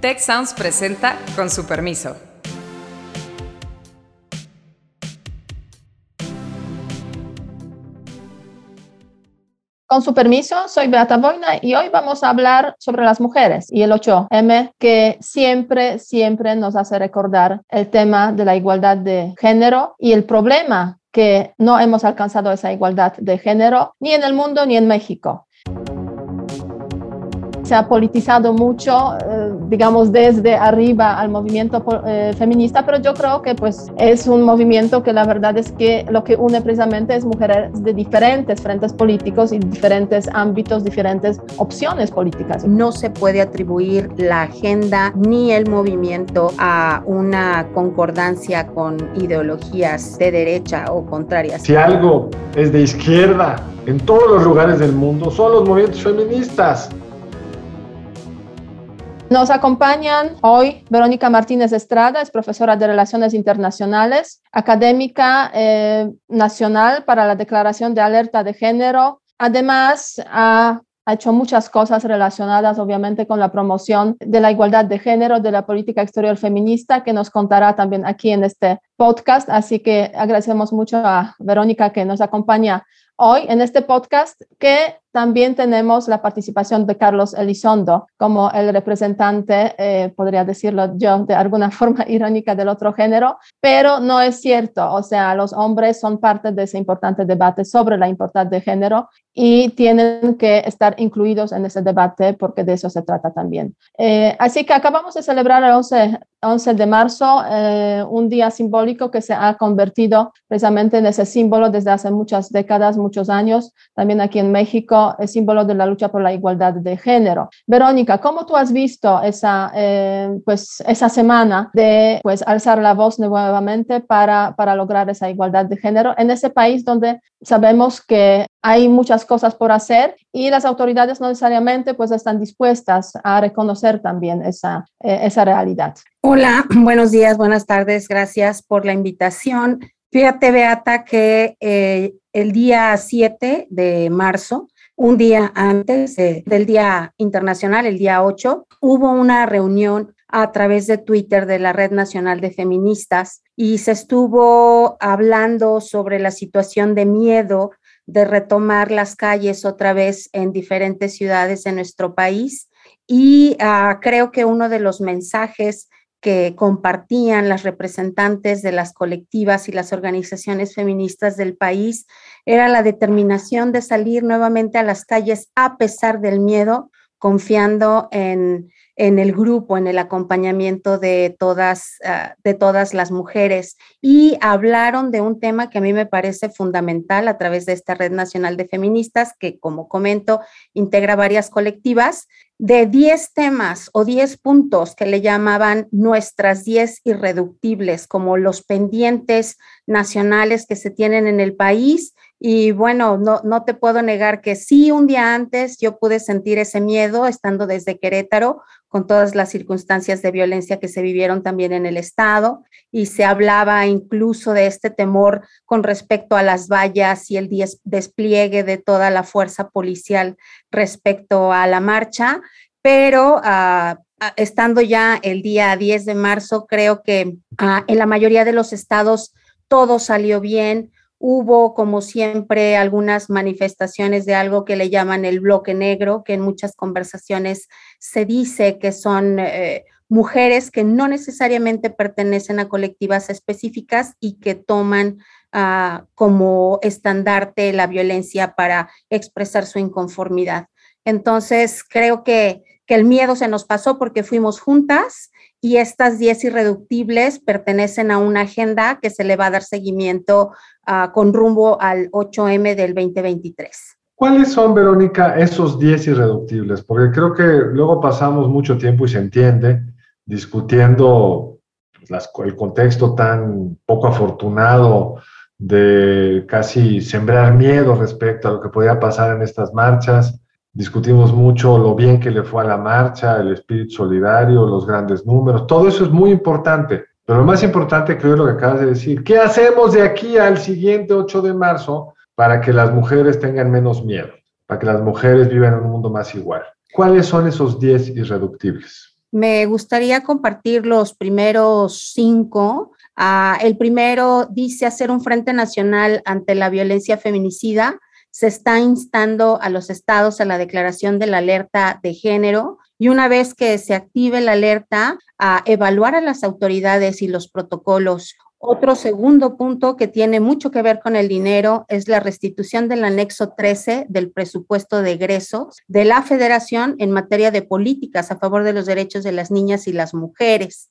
Tech Sounds presenta con su permiso. Con su permiso, soy Beata Boina y hoy vamos a hablar sobre las mujeres y el 8M que siempre, siempre nos hace recordar el tema de la igualdad de género y el problema que no hemos alcanzado esa igualdad de género ni en el mundo ni en México se ha politizado mucho, eh, digamos, desde arriba al movimiento eh, feminista, pero yo creo que pues es un movimiento que la verdad es que lo que une precisamente es mujeres de diferentes frentes políticos y diferentes ámbitos, diferentes opciones políticas. No se puede atribuir la agenda ni el movimiento a una concordancia con ideologías de derecha o contrarias. Si algo es de izquierda en todos los lugares del mundo, son los movimientos feministas. Nos acompañan hoy Verónica Martínez Estrada, es profesora de Relaciones Internacionales, académica eh, nacional para la Declaración de Alerta de Género. Además, ha, ha hecho muchas cosas relacionadas, obviamente, con la promoción de la igualdad de género, de la política exterior feminista, que nos contará también aquí en este podcast. Así que agradecemos mucho a Verónica que nos acompaña hoy en este podcast, que también tenemos la participación de Carlos Elizondo como el representante, eh, podría decirlo yo de alguna forma irónica del otro género, pero no es cierto. O sea, los hombres son parte de ese importante debate sobre la importancia de género y tienen que estar incluidos en ese debate porque de eso se trata también. Eh, así que acabamos de celebrar el 11, 11 de marzo, eh, un día simbólico que se ha convertido precisamente en ese símbolo desde hace muchas décadas, muchos años, también aquí en México es símbolo de la lucha por la igualdad de género. Verónica, ¿cómo tú has visto esa, eh, pues, esa semana de pues, alzar la voz nuevamente para, para lograr esa igualdad de género en ese país donde sabemos que hay muchas cosas por hacer y las autoridades no necesariamente pues, están dispuestas a reconocer también esa, eh, esa realidad? Hola, buenos días, buenas tardes, gracias por la invitación. Fíjate, Beata, que eh, el día 7 de marzo un día antes del Día Internacional, el día 8, hubo una reunión a través de Twitter de la Red Nacional de Feministas y se estuvo hablando sobre la situación de miedo de retomar las calles otra vez en diferentes ciudades de nuestro país. Y ah, creo que uno de los mensajes que compartían las representantes de las colectivas y las organizaciones feministas del país era la determinación de salir nuevamente a las calles a pesar del miedo, confiando en, en el grupo, en el acompañamiento de todas, ah, de todas las mujeres. Y hablaron de un tema que a mí me parece fundamental a través de esta Red Nacional de Feministas, que como comento, integra varias colectivas, de 10 temas o 10 puntos que le llamaban nuestras 10 irreductibles, como los pendientes nacionales que se tienen en el país y bueno, no, no te puedo negar que sí, un día antes yo pude sentir ese miedo estando desde Querétaro con todas las circunstancias de violencia que se vivieron también en el estado y se hablaba incluso de este temor con respecto a las vallas y el despliegue de toda la fuerza policial respecto a la marcha, pero ah, ah, estando ya el día 10 de marzo, creo que ah, en la mayoría de los estados todo salió bien Hubo, como siempre, algunas manifestaciones de algo que le llaman el bloque negro, que en muchas conversaciones se dice que son eh, mujeres que no necesariamente pertenecen a colectivas específicas y que toman ah, como estandarte la violencia para expresar su inconformidad. Entonces, creo que, que el miedo se nos pasó porque fuimos juntas y estas 10 irreductibles pertenecen a una agenda que se le va a dar seguimiento uh, con rumbo al 8M del 2023. ¿Cuáles son, Verónica, esos 10 irreductibles? Porque creo que luego pasamos mucho tiempo y se entiende discutiendo las, el contexto tan poco afortunado de casi sembrar miedo respecto a lo que podía pasar en estas marchas discutimos mucho lo bien que le fue a la marcha, el espíritu solidario, los grandes números, todo eso es muy importante. Pero lo más importante creo es lo que acabas de decir. ¿Qué hacemos de aquí al siguiente 8 de marzo para que las mujeres tengan menos miedo, para que las mujeres vivan en un mundo más igual? ¿Cuáles son esos 10 irreductibles? Me gustaría compartir los primeros cinco. Ah, el primero dice hacer un frente nacional ante la violencia feminicida. Se está instando a los estados a la declaración de la alerta de género y una vez que se active la alerta, a evaluar a las autoridades y los protocolos otro segundo punto que tiene mucho que ver con el dinero es la restitución del anexo 13 del presupuesto de egresos de la federación en materia de políticas a favor de los derechos de las niñas y las mujeres.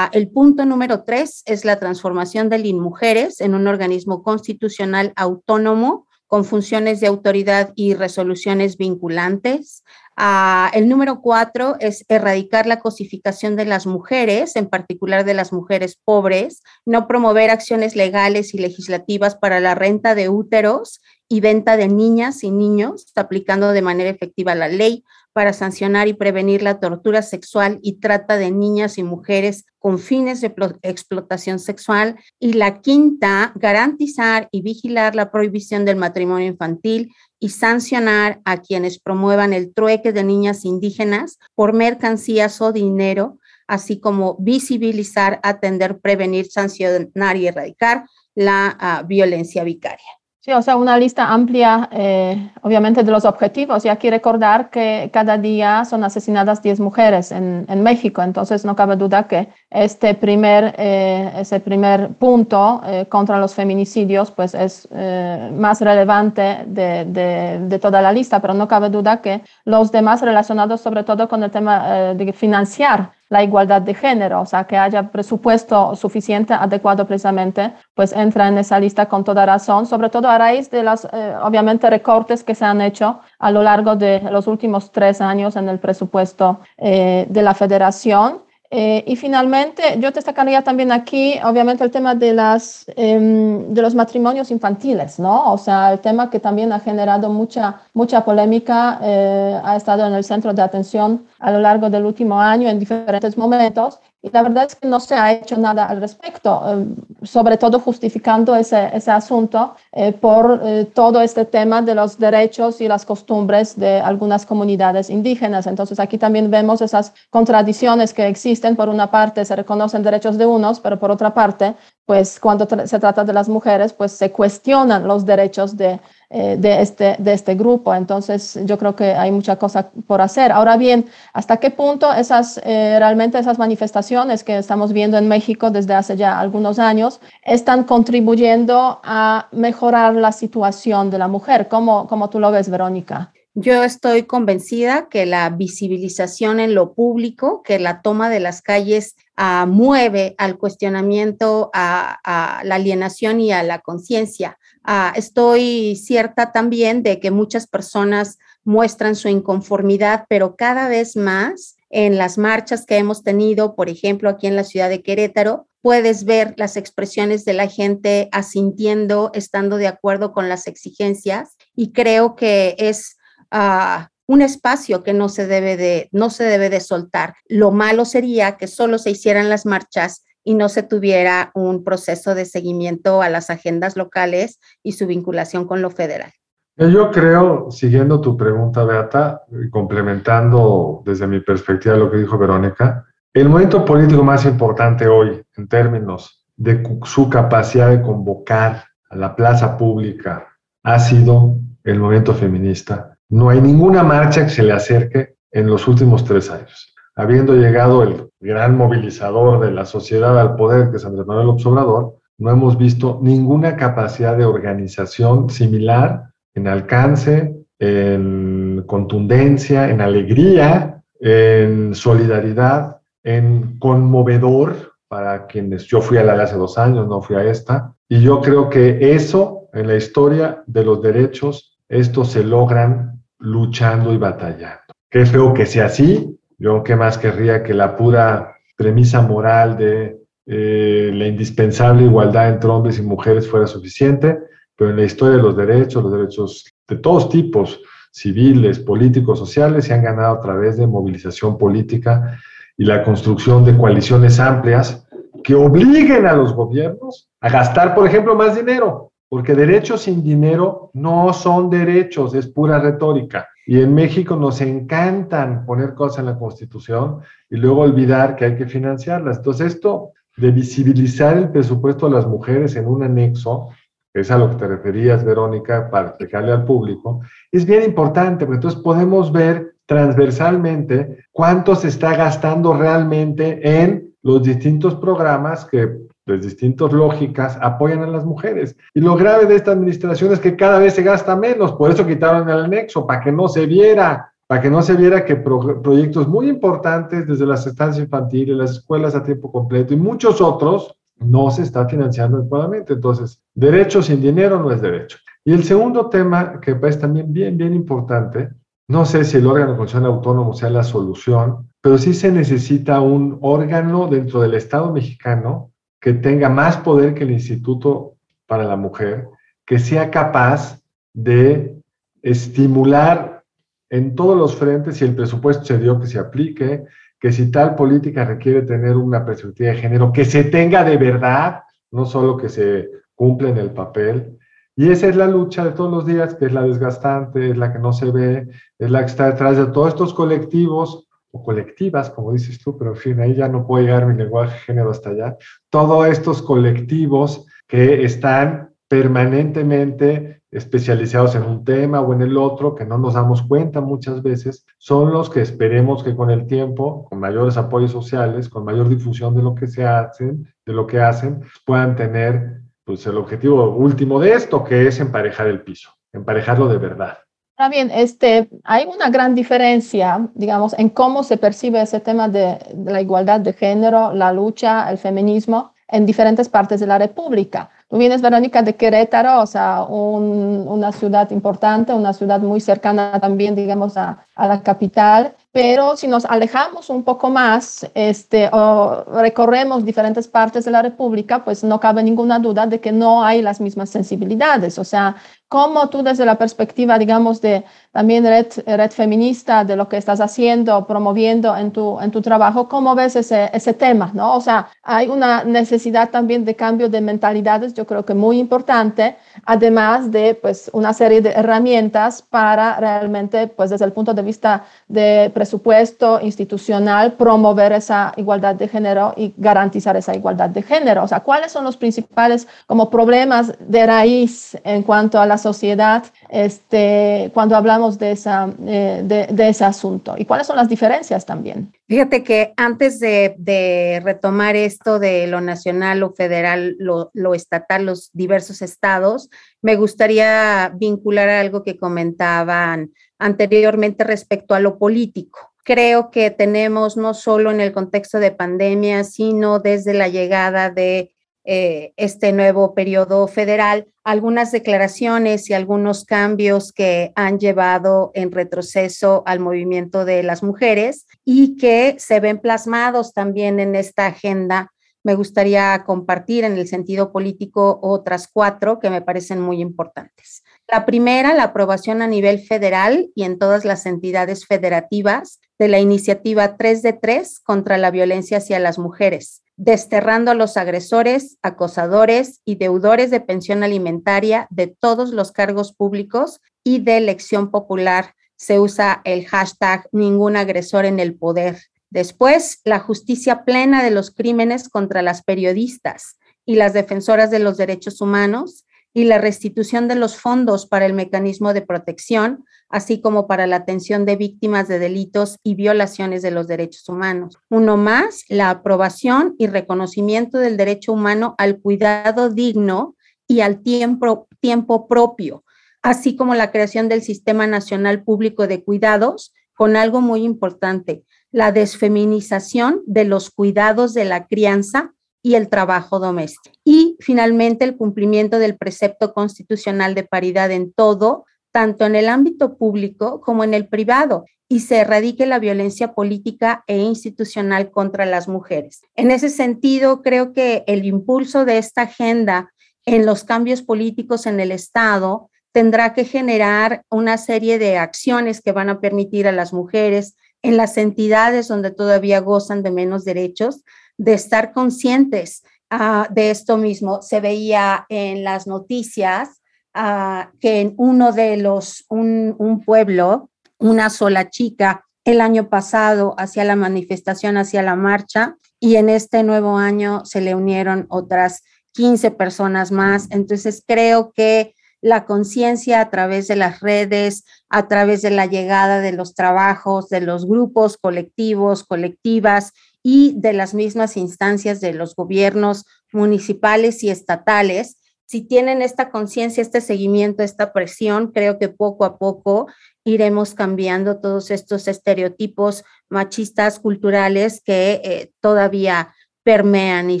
El punto número tres es la transformación del INMUJERES en un organismo constitucional autónomo con funciones de autoridad y resoluciones vinculantes. Ah, el número cuatro es erradicar la cosificación de las mujeres, en particular de las mujeres pobres, no promover acciones legales y legislativas para la renta de úteros y venta de niñas y niños, aplicando de manera efectiva la ley para sancionar y prevenir la tortura sexual y trata de niñas y mujeres con fines de explotación sexual. Y la quinta, garantizar y vigilar la prohibición del matrimonio infantil y sancionar a quienes promuevan el trueque de niñas indígenas por mercancías o dinero, así como visibilizar, atender, prevenir, sancionar y erradicar la uh, violencia vicaria. Sí, o sea, una lista amplia, eh, obviamente, de los objetivos. Y aquí recordar que cada día son asesinadas 10 mujeres en, en México. Entonces, no cabe duda que este primer, eh, ese primer punto eh, contra los feminicidios pues es eh, más relevante de, de, de, toda la lista, pero no cabe duda que los demás relacionados sobre todo con el tema eh, de financiar la igualdad de género, o sea, que haya presupuesto suficiente, adecuado precisamente, pues entra en esa lista con toda razón, sobre todo a raíz de los, eh, obviamente, recortes que se han hecho a lo largo de los últimos tres años en el presupuesto eh, de la federación. Eh, y finalmente, yo destacaría también aquí, obviamente, el tema de, las, eh, de los matrimonios infantiles, ¿no? O sea, el tema que también ha generado mucha, mucha polémica, eh, ha estado en el centro de atención a lo largo del último año en diferentes momentos y la verdad es que no se ha hecho nada al respecto, eh, sobre todo justificando ese, ese asunto eh, por eh, todo este tema de los derechos y las costumbres de algunas comunidades indígenas. Entonces aquí también vemos esas contradicciones que existen. Por una parte se reconocen derechos de unos, pero por otra parte, pues cuando se trata de las mujeres, pues se cuestionan los derechos de, de, este, de este grupo. Entonces, yo creo que hay mucha cosa por hacer. Ahora bien, ¿hasta qué punto esas, eh, realmente esas manifestaciones que estamos viendo en México desde hace ya algunos años están contribuyendo a mejorar la situación de la mujer? ¿Cómo, cómo tú lo ves, Verónica? Yo estoy convencida que la visibilización en lo público, que la toma de las calles uh, mueve al cuestionamiento, a, la alienación y a la conciencia. Uh, estoy cierta también de que muchas personas muestran su inconformidad, pero cada vez más en las marchas que hemos tenido, por ejemplo, aquí en la ciudad de Querétaro, puedes ver las expresiones de la gente asintiendo, estando de acuerdo con las exigencias y creo que es uh, un espacio que no se debe de no se debe de soltar. Lo malo sería que solo se hicieran las marchas y no se tuviera un proceso de seguimiento a las agendas locales y su vinculación con lo federal. Yo creo, siguiendo tu pregunta, Beata, complementando desde mi perspectiva lo que dijo Verónica, el momento político más importante hoy, en términos de su capacidad de convocar a la plaza pública, ha sido el movimiento feminista no hay ninguna marcha que se le acerque en los últimos tres años. Habiendo llegado el gran movilizador de la sociedad al poder, que es Andrés Manuel Obrador, no hemos visto ninguna capacidad de organización similar en alcance, en contundencia, en alegría, en solidaridad, en conmovedor para quienes yo fui a la de hace dos años, no fui a esta. Y yo creo que eso en la historia de los derechos, estos se logran luchando y batallando. Qué feo que sea así. Yo qué más querría que la pura premisa moral de eh, la indispensable igualdad entre hombres y mujeres fuera suficiente, pero en la historia de los derechos, los derechos de todos tipos, civiles, políticos, sociales, se han ganado a través de movilización política y la construcción de coaliciones amplias que obliguen a los gobiernos a gastar, por ejemplo, más dinero, porque derechos sin dinero no son derechos, es pura retórica. Y en México nos encantan poner cosas en la Constitución y luego olvidar que hay que financiarlas. Entonces, esto de visibilizar el presupuesto de las mujeres en un anexo, es a lo que te referías, Verónica, para explicarle al público, es bien importante, porque entonces podemos ver transversalmente cuánto se está gastando realmente en los distintos programas que de distintas lógicas apoyan a las mujeres. Y lo grave de esta administración es que cada vez se gasta menos, por eso quitaron el anexo, para que no se viera, para que no se viera que proyectos muy importantes desde las estancias infantiles, las escuelas a tiempo completo y muchos otros no se está financiando adecuadamente. Entonces, derecho sin dinero no es derecho. Y el segundo tema que es también bien, bien importante, no sé si el órgano de función autónomo sea la solución, pero sí se necesita un órgano dentro del Estado mexicano que tenga más poder que el Instituto para la Mujer, que sea capaz de estimular en todos los frentes, si el presupuesto se dio, que se aplique, que si tal política requiere tener una perspectiva de género, que se tenga de verdad, no solo que se cumpla en el papel. Y esa es la lucha de todos los días, que es la desgastante, es la que no se ve, es la que está detrás de todos estos colectivos o colectivas, como dices tú, pero en fin, ahí ya no puedo llegar mi lenguaje de género hasta allá. Todos estos colectivos que están permanentemente especializados en un tema o en el otro, que no nos damos cuenta muchas veces, son los que esperemos que con el tiempo, con mayores apoyos sociales, con mayor difusión de lo que se hacen, de lo que hacen, puedan tener pues el objetivo último de esto, que es emparejar el piso, emparejarlo de verdad. Ahora bien, este, hay una gran diferencia, digamos, en cómo se percibe ese tema de, la igualdad de género, la lucha, el feminismo en diferentes partes de la República. Tú vienes, Verónica, de Querétaro, o sea, una ciudad importante, una ciudad muy cercana también, digamos, a, a la capital, pero si nos alejamos un poco más este, o recorremos diferentes partes de la República, pues no cabe ninguna duda de que no hay las mismas sensibilidades. O sea, ¿cómo tú desde la perspectiva, digamos, de también red, red feminista, de lo que estás haciendo, promoviendo en tu, en tu trabajo, cómo ves ese, ese tema? ¿no? O sea, hay una necesidad también de cambio de mentalidades, yo creo que muy importante, además de pues, una serie de herramientas para realmente, pues desde el punto de vista de presupuesto institucional, promover esa igualdad de género y garantizar esa igualdad de género. O sea, ¿cuáles son los principales como problemas de raíz en cuanto a la sociedad este, cuando hablamos de, esa, eh, de, ese asunto? ¿Y cuáles son las diferencias también? Fíjate que antes de, retomar esto de lo nacional, lo federal, lo, lo, estatal, los diversos estados, me gustaría vincular algo que comentaban anteriormente respecto a lo político. Creo que tenemos no solo en el contexto de pandemia, sino desde la llegada de eh, este nuevo periodo federal, algunas declaraciones y algunos cambios que han llevado en retroceso al movimiento de las mujeres y que se ven plasmados también en esta agenda. Me gustaría compartir en el sentido político otras cuatro que me parecen muy importantes. La primera, la aprobación a nivel federal y en todas las entidades federativas de la iniciativa 3 de 3 contra la violencia hacia las mujeres, desterrando a los agresores, acosadores y deudores de pensión alimentaria de todos los cargos públicos y de elección popular. Se usa el hashtag ningún agresor en el poder. Después, la justicia plena de los crímenes contra las periodistas y las defensoras de los derechos humanos y la restitución de los fondos para el mecanismo de protección, así como para la atención de víctimas de delitos y violaciones de los derechos humanos. Uno más, la aprobación y reconocimiento del derecho humano al cuidado digno y al tiempo, tiempo propio, así como la creación del Sistema Nacional Público de Cuidados, con algo muy importante, la desfeminización de los cuidados de la crianza y el trabajo doméstico. Y finalmente el cumplimiento del precepto constitucional de paridad en todo, tanto en el ámbito público como en el privado, y se erradique la violencia política e institucional contra las mujeres. En ese sentido, creo que el impulso de esta agenda en los cambios políticos en el Estado tendrá que generar una serie de acciones que van a permitir a las mujeres en las entidades donde todavía gozan de menos derechos de estar conscientes ah, de esto mismo. Se veía en las noticias ah, que en uno de los, un, pueblo una sola chica el año pasado hacia la manifestación, hacia la marcha, y en este nuevo año se le unieron otras 15 personas más. Entonces creo que la conciencia a través de las redes, a través de la llegada de los trabajos, de los grupos colectivos, colectivas y de las mismas instancias de los gobiernos municipales y estatales, si tienen esta conciencia, este seguimiento, esta presión, creo que poco a poco iremos cambiando todos estos estereotipos machistas culturales que eh, todavía permean y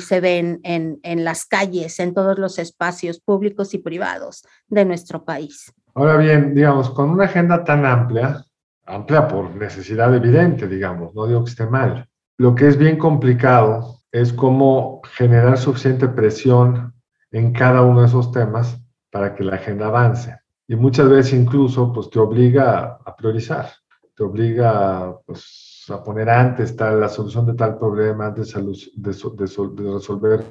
se ven en, en las calles, en todos los espacios públicos y privados de nuestro país. Ahora bien, digamos, con una agenda tan amplia, amplia por necesidad evidente, digamos, no digo que esté mal, lo que es bien complicado es cómo generar suficiente presión en cada uno de esos temas para que la agenda avance. Y muchas veces incluso pues, te obliga a priorizar, te obliga pues, a poner antes tal, la solución de tal problema, antes de, de, resolver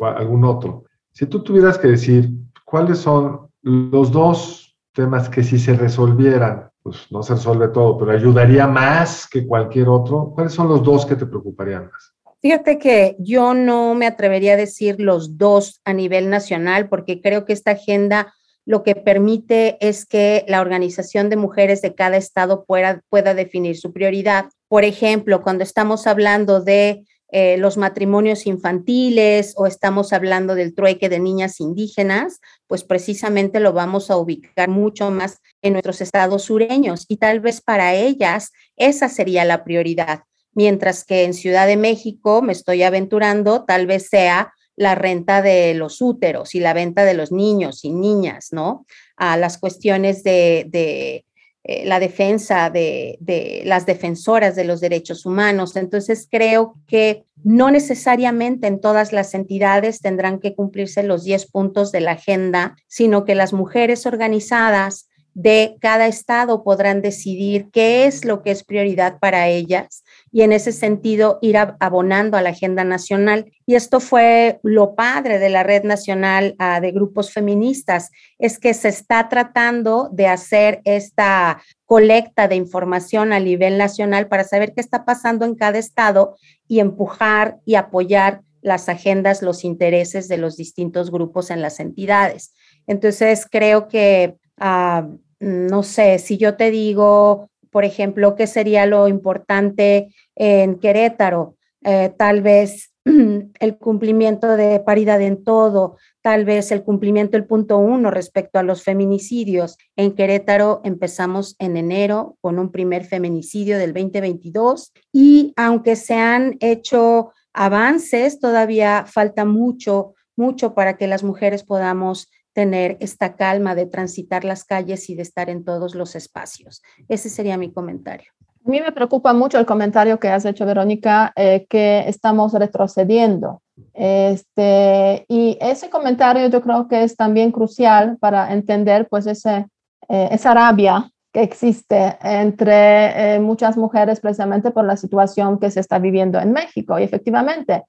algún otro. Si tú tuvieras que decir cuáles son los dos temas que si se resolvieran, pues no se resuelve todo, pero ayudaría más que cualquier otro, ¿cuáles son los dos que te preocuparían más? Fíjate que yo no me atrevería a decir los dos a nivel nacional, porque creo que esta agenda lo que permite es que la organización de mujeres de cada estado pueda, pueda definir su prioridad. Por ejemplo, cuando estamos hablando de eh, los matrimonios infantiles o estamos hablando del trueque de niñas indígenas, pues precisamente lo vamos a ubicar mucho más en nuestros estados sureños y tal vez para ellas esa sería la prioridad mientras que en Ciudad de México me estoy aventurando, tal vez sea la renta de los úteros y la venta de los niños y niñas, ¿no? A las cuestiones de, eh, la defensa de, las defensoras de los derechos humanos. Entonces, creo que no necesariamente en todas las entidades tendrán que cumplirse los 10 puntos de la agenda, sino que las mujeres organizadas de cada estado podrán decidir qué es lo que es prioridad para ellas y en ese sentido ir abonando a la agenda nacional. Y esto fue lo padre de la Red Nacional ah, de Grupos Feministas, es que se está tratando de hacer esta colecta de información a nivel nacional para saber qué está pasando en cada estado y empujar y apoyar las agendas, los intereses de los distintos grupos en las entidades. Entonces, creo que, ah, no sé, si yo te digo, por ejemplo, qué sería lo importante en Querétaro, eh, tal vez el cumplimiento de paridad en todo, tal vez el cumplimiento del punto uno respecto a los feminicidios. En Querétaro empezamos en enero con un primer feminicidio del 2022 y aunque se han hecho avances, todavía falta mucho, mucho para que las mujeres podamos tener esta calma de transitar las calles y de estar en todos los espacios. Ese sería mi comentario. A mí me preocupa mucho el comentario que has hecho, Verónica, eh, que estamos retrocediendo. Este, y ese comentario yo creo que es también crucial para entender pues ese, eh, esa rabia que existe entre eh, muchas mujeres precisamente por la situación que se está viviendo en México. Y efectivamente,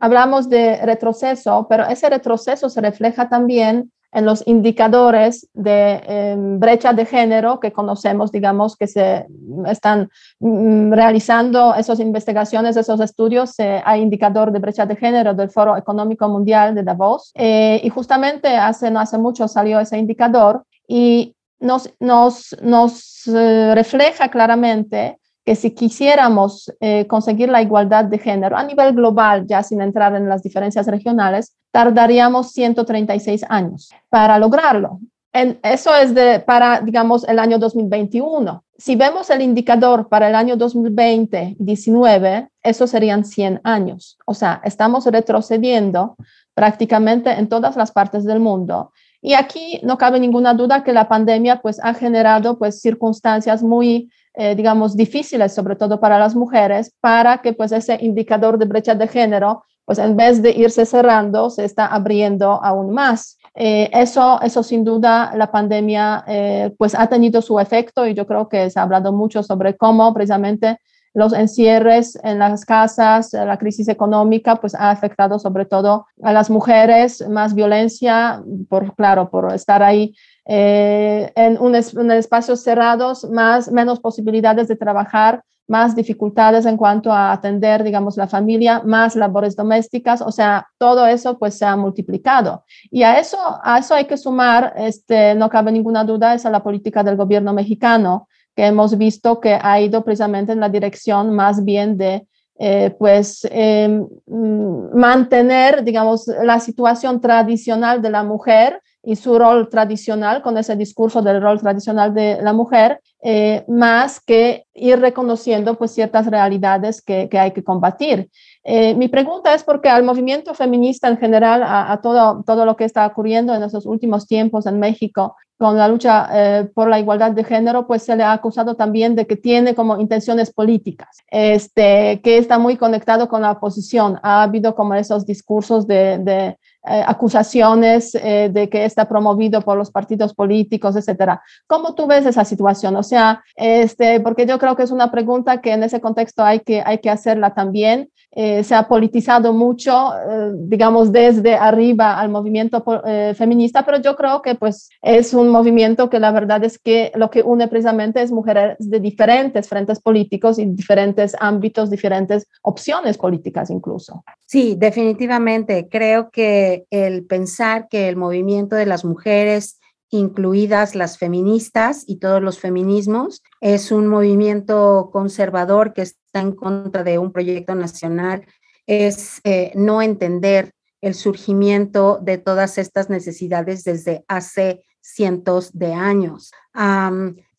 hablamos de retroceso, pero ese retroceso se refleja también en los indicadores de em, brecha de género que conocemos, digamos, que se están mm, realizando esas investigaciones, esos estudios, hay indicador de brecha de género del Foro Económico Mundial de Davos, eh, y justamente hace, no hace mucho salió ese indicador y nos, nos, nos eh, refleja claramente que si quisiéramos eh, conseguir la igualdad de género a nivel global, ya sin entrar en las diferencias regionales, tardaríamos 136 años para lograrlo. En, eso es de, para, digamos, el año 2021. Si vemos el indicador para el año 2020-19, eso serían 100 años. O sea, estamos retrocediendo prácticamente en todas las partes del mundo. Y aquí no cabe ninguna duda que la pandemia pues ha generado pues circunstancias muy eh, digamos, difíciles, sobre todo para las mujeres, para que pues ese indicador de brecha de género, pues en vez de irse cerrando, se está abriendo aún más. Eh, eso, eso sin duda la pandemia eh, pues ha tenido su efecto y yo creo que se ha hablado mucho sobre cómo precisamente los encierres en las casas, la crisis económica, pues ha afectado sobre todo a las mujeres, más violencia, por claro, por estar ahí eh, en, un, espacios cerrados, más, menos posibilidades de trabajar, más dificultades en cuanto a atender, digamos, la familia, más labores domésticas, o sea, todo eso pues se ha multiplicado. Y a eso, a eso hay que sumar, este, no cabe ninguna duda, esa la política del gobierno mexicano, que hemos visto que ha ido precisamente en la dirección más bien de eh, pues mm, mantener, digamos, la situación tradicional de la mujer y su rol tradicional, con ese discurso del rol tradicional de la mujer, eh, más que ir reconociendo pues ciertas realidades que, que hay que combatir. Eh, mi pregunta es porque al movimiento feminista en general, a, a, todo, todo lo que está ocurriendo en estos últimos tiempos en México, con la lucha eh, por la igualdad de género, pues se le ha acusado también de que tiene como intenciones políticas, este, que está muy conectado con la oposición. Ha habido como esos discursos de, de eh, acusaciones eh, de que está promovido por los partidos políticos, etcétera. ¿Cómo tú ves esa situación? O sea, este, porque yo creo que es una pregunta que en ese contexto hay que, hay que hacerla también. Eh, se ha politizado mucho, eh, digamos, desde arriba al movimiento eh, feminista, pero yo creo que pues es un movimiento que la verdad es que lo que une precisamente es mujeres de diferentes frentes políticos y diferentes ámbitos, diferentes opciones políticas incluso. Sí, definitivamente. Creo que el pensar que el movimiento de las mujeres incluidas las feministas y todos los feminismos. Es un movimiento conservador que está en contra de un proyecto nacional. Es eh, no entender el surgimiento de todas estas necesidades desde hace cientos de años.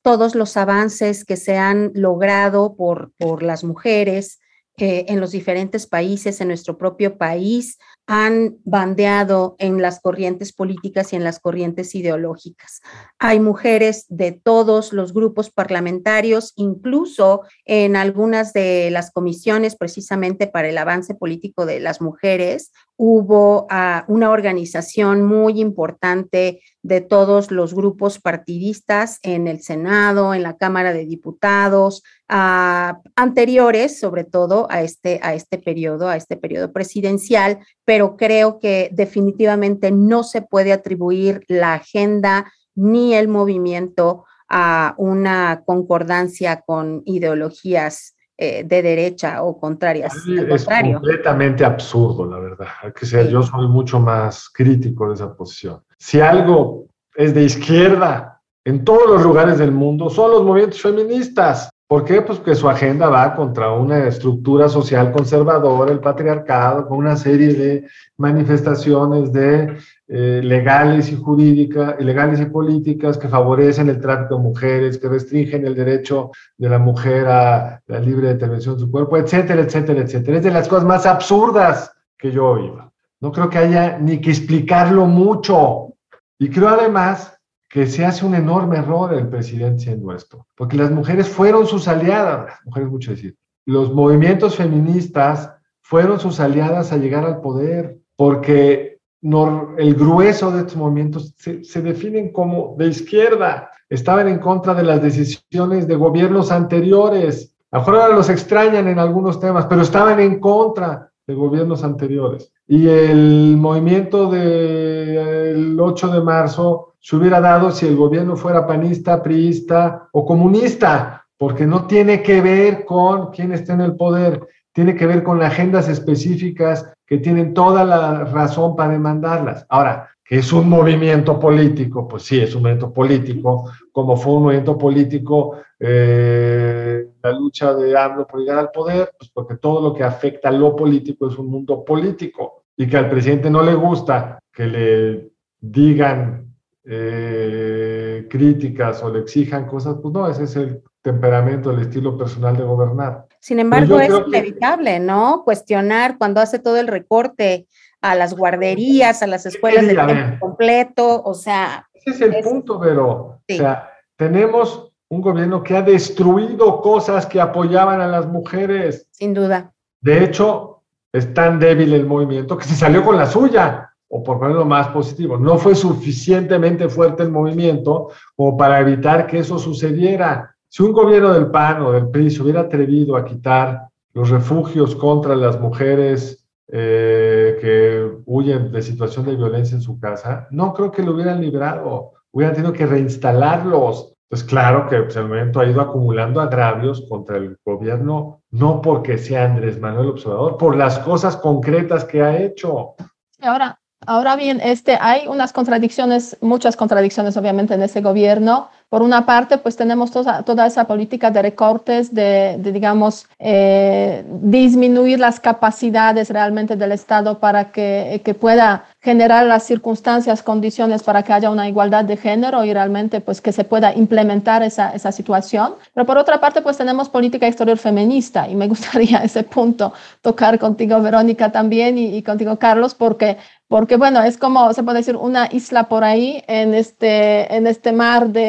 todos los avances que se han logrado por, por las mujeres eh, en los diferentes países, en nuestro propio país, han bandeado en las corrientes políticas y en las corrientes ideológicas. Hay mujeres de todos los grupos parlamentarios, incluso en algunas de las comisiones precisamente para el avance político de las mujeres, hubo uh, una organización muy importante de todos los grupos partidistas en el Senado, en la Cámara de Diputados, uh, anteriores sobre todo a este, a este periodo, a este periodo presidencial, pero creo que definitivamente no se puede atribuir la agenda ni el movimiento a una concordancia con ideologías eh, de derecha o contrarias. es completamente absurdo, la verdad. que ser, yo soy mucho más crítico de esa posición. Si algo es de izquierda en todos los lugares del mundo, son los movimientos feministas. ¿Por qué? Pues que su agenda va contra una estructura social conservadora, el patriarcado, con una serie de manifestaciones de eh, legales y jurídicas, legales y políticas que favorecen el tráfico de mujeres, que restringen el derecho de la mujer a la libre determinación de su cuerpo, etcétera, etcétera, etcétera. Es de las cosas más absurdas que yo oigo. No creo que haya ni que explicarlo mucho. Y creo además que se hace un enorme error el presidente siendo esto, porque las mujeres fueron sus aliadas, mujeres mucho decir, los movimientos feministas fueron sus aliadas a llegar al poder, porque el grueso de estos movimientos se, se, definen como de izquierda, estaban en contra de las decisiones de gobiernos anteriores, a lo mejor ahora los extrañan en algunos temas, pero estaban en contra de gobiernos anteriores. Y el movimiento del 8 de marzo se hubiera dado si el gobierno fuera panista, priista o comunista, porque no tiene que ver con quién está en el poder, tiene que ver con agendas específicas que tienen toda la razón para demandarlas. Ahora, que es un movimiento político, pues sí, es un movimiento político, como fue un movimiento político eh, la lucha de AMLO por llegar al poder, pues porque todo lo que afecta a lo político es un mundo político y que al presidente no le gusta que le digan eh, críticas o le exijan cosas, pues no, ese es el temperamento, el estilo personal de gobernar. Sin embargo, es inevitable, ¿no? Cuestionar cuando hace todo el recorte a las guarderías, a las escuelas de tiempo completo, o sea... Ese es el punto, pero, o sea, tenemos un gobierno que ha destruido cosas que apoyaban a las mujeres. Sin duda. De hecho, es tan débil el movimiento que se salió con la suya o por ponerlo más positivo, no fue suficientemente fuerte el movimiento como para evitar que eso sucediera. Si un gobierno del PAN o del PRI se hubiera atrevido a quitar los refugios contra las mujeres eh, que huyen de situación de violencia en su casa, no creo que lo hubieran librado. hubieran tenido que reinstalarlos. Pues claro que pues, el movimiento ha ido acumulando agravios contra el gobierno, no porque sea Andrés Manuel Observador, por las cosas concretas que ha hecho. Ahora, ahora bien, este, hay unas contradicciones, muchas contradicciones obviamente en ese gobierno por una parte, pues tenemos toda, toda esa política de recortes, de, digamos, eh, disminuir las capacidades realmente del Estado para que, que, pueda generar las circunstancias, condiciones para que haya una igualdad de género y realmente pues que se pueda implementar esa, esa situación. Pero por otra parte, pues tenemos política exterior feminista y me gustaría ese punto tocar contigo, Verónica, también y, y contigo, Carlos, porque porque bueno, es como se puede decir una isla por ahí en este, en este mar de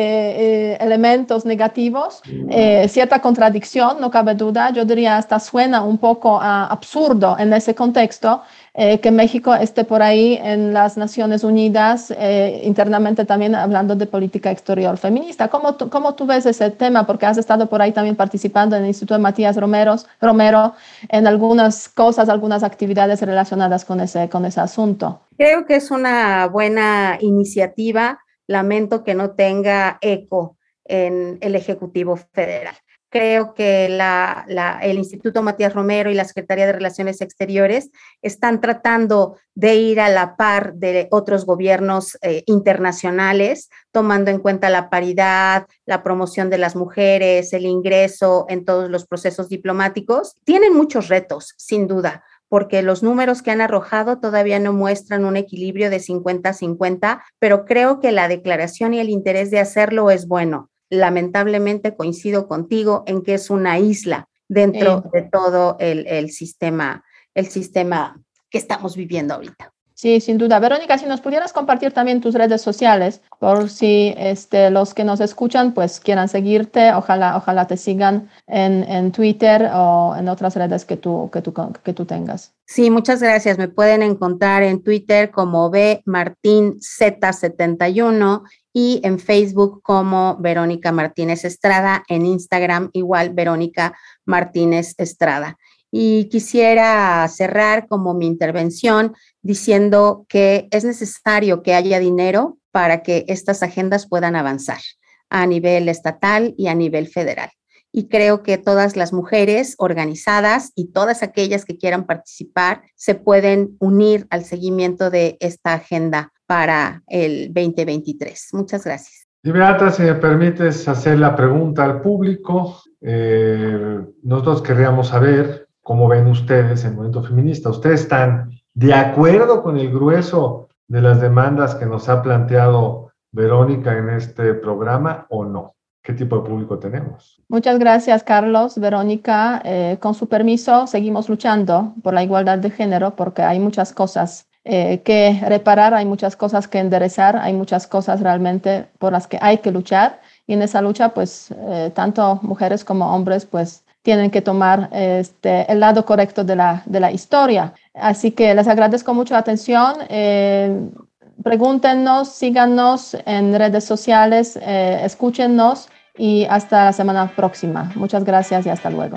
eh, elementos negativos, eh, cierta contradicción, no cabe duda. Yo diría hasta suena un poco absurdo en ese contexto eh, que México esté por ahí en las Naciones Unidas, internamente también hablando de política exterior feminista. ¿Cómo, ¿Cómo tú ves ese tema? Porque has estado por ahí también participando en el Instituto de Matías Romero, Romero en algunas cosas, algunas actividades relacionadas con ese, con ese asunto. Creo que es una buena iniciativa lamento que no tenga eco en el Ejecutivo Federal. Creo que el Instituto Matías Romero y la Secretaría de Relaciones Exteriores están tratando de ir a la par de otros gobiernos eh, internacionales, tomando en cuenta la paridad, la promoción de las mujeres, el ingreso en todos los procesos diplomáticos. Tienen muchos retos, sin duda porque los números que han arrojado todavía no muestran un equilibrio de 50-50, pero creo que la declaración y el interés de hacerlo es bueno. Lamentablemente coincido contigo en que es una isla dentro de todo el, el sistema, el sistema que estamos viviendo ahorita. Sí, sin duda. Verónica, si nos pudieras compartir también tus redes sociales, por si este, los que nos escuchan pues quieran seguirte, ojalá, ojalá te sigan en, en Twitter o en otras redes que tú, que, tú, que tú tengas. Sí, muchas gracias. Me pueden encontrar en Twitter como B Martín Z71 y en Facebook como Verónica Martínez Estrada, en Instagram igual Verónica Martínez Estrada. Y quisiera cerrar como mi intervención diciendo que es necesario que haya dinero para que estas agendas puedan avanzar a nivel estatal y a nivel federal. Y creo que todas las mujeres organizadas y todas aquellas que quieran participar se pueden unir al seguimiento de esta agenda para el 2023. Muchas gracias. Si me permites hacer la pregunta al público, eh, nosotros querríamos saber cómo ven ustedes el movimiento feminista. ¿Ustedes están de acuerdo con el grueso de las demandas que nos ha planteado Verónica en este programa o no? ¿Qué tipo de público tenemos? Muchas gracias, Carlos. Verónica, eh, con su permiso, seguimos luchando por la igualdad de género porque hay muchas cosas eh, que reparar, hay muchas cosas que enderezar, hay muchas cosas realmente por las que hay que luchar. Y en esa lucha, pues, eh, tanto mujeres como hombres, pues, tienen que tomar este, el lado correcto de la, de la historia. Así que les agradezco mucho la atención. Eh, pregúntenos, síganos en redes sociales, eh, escúchenos y hasta la semana próxima. Muchas gracias y hasta luego.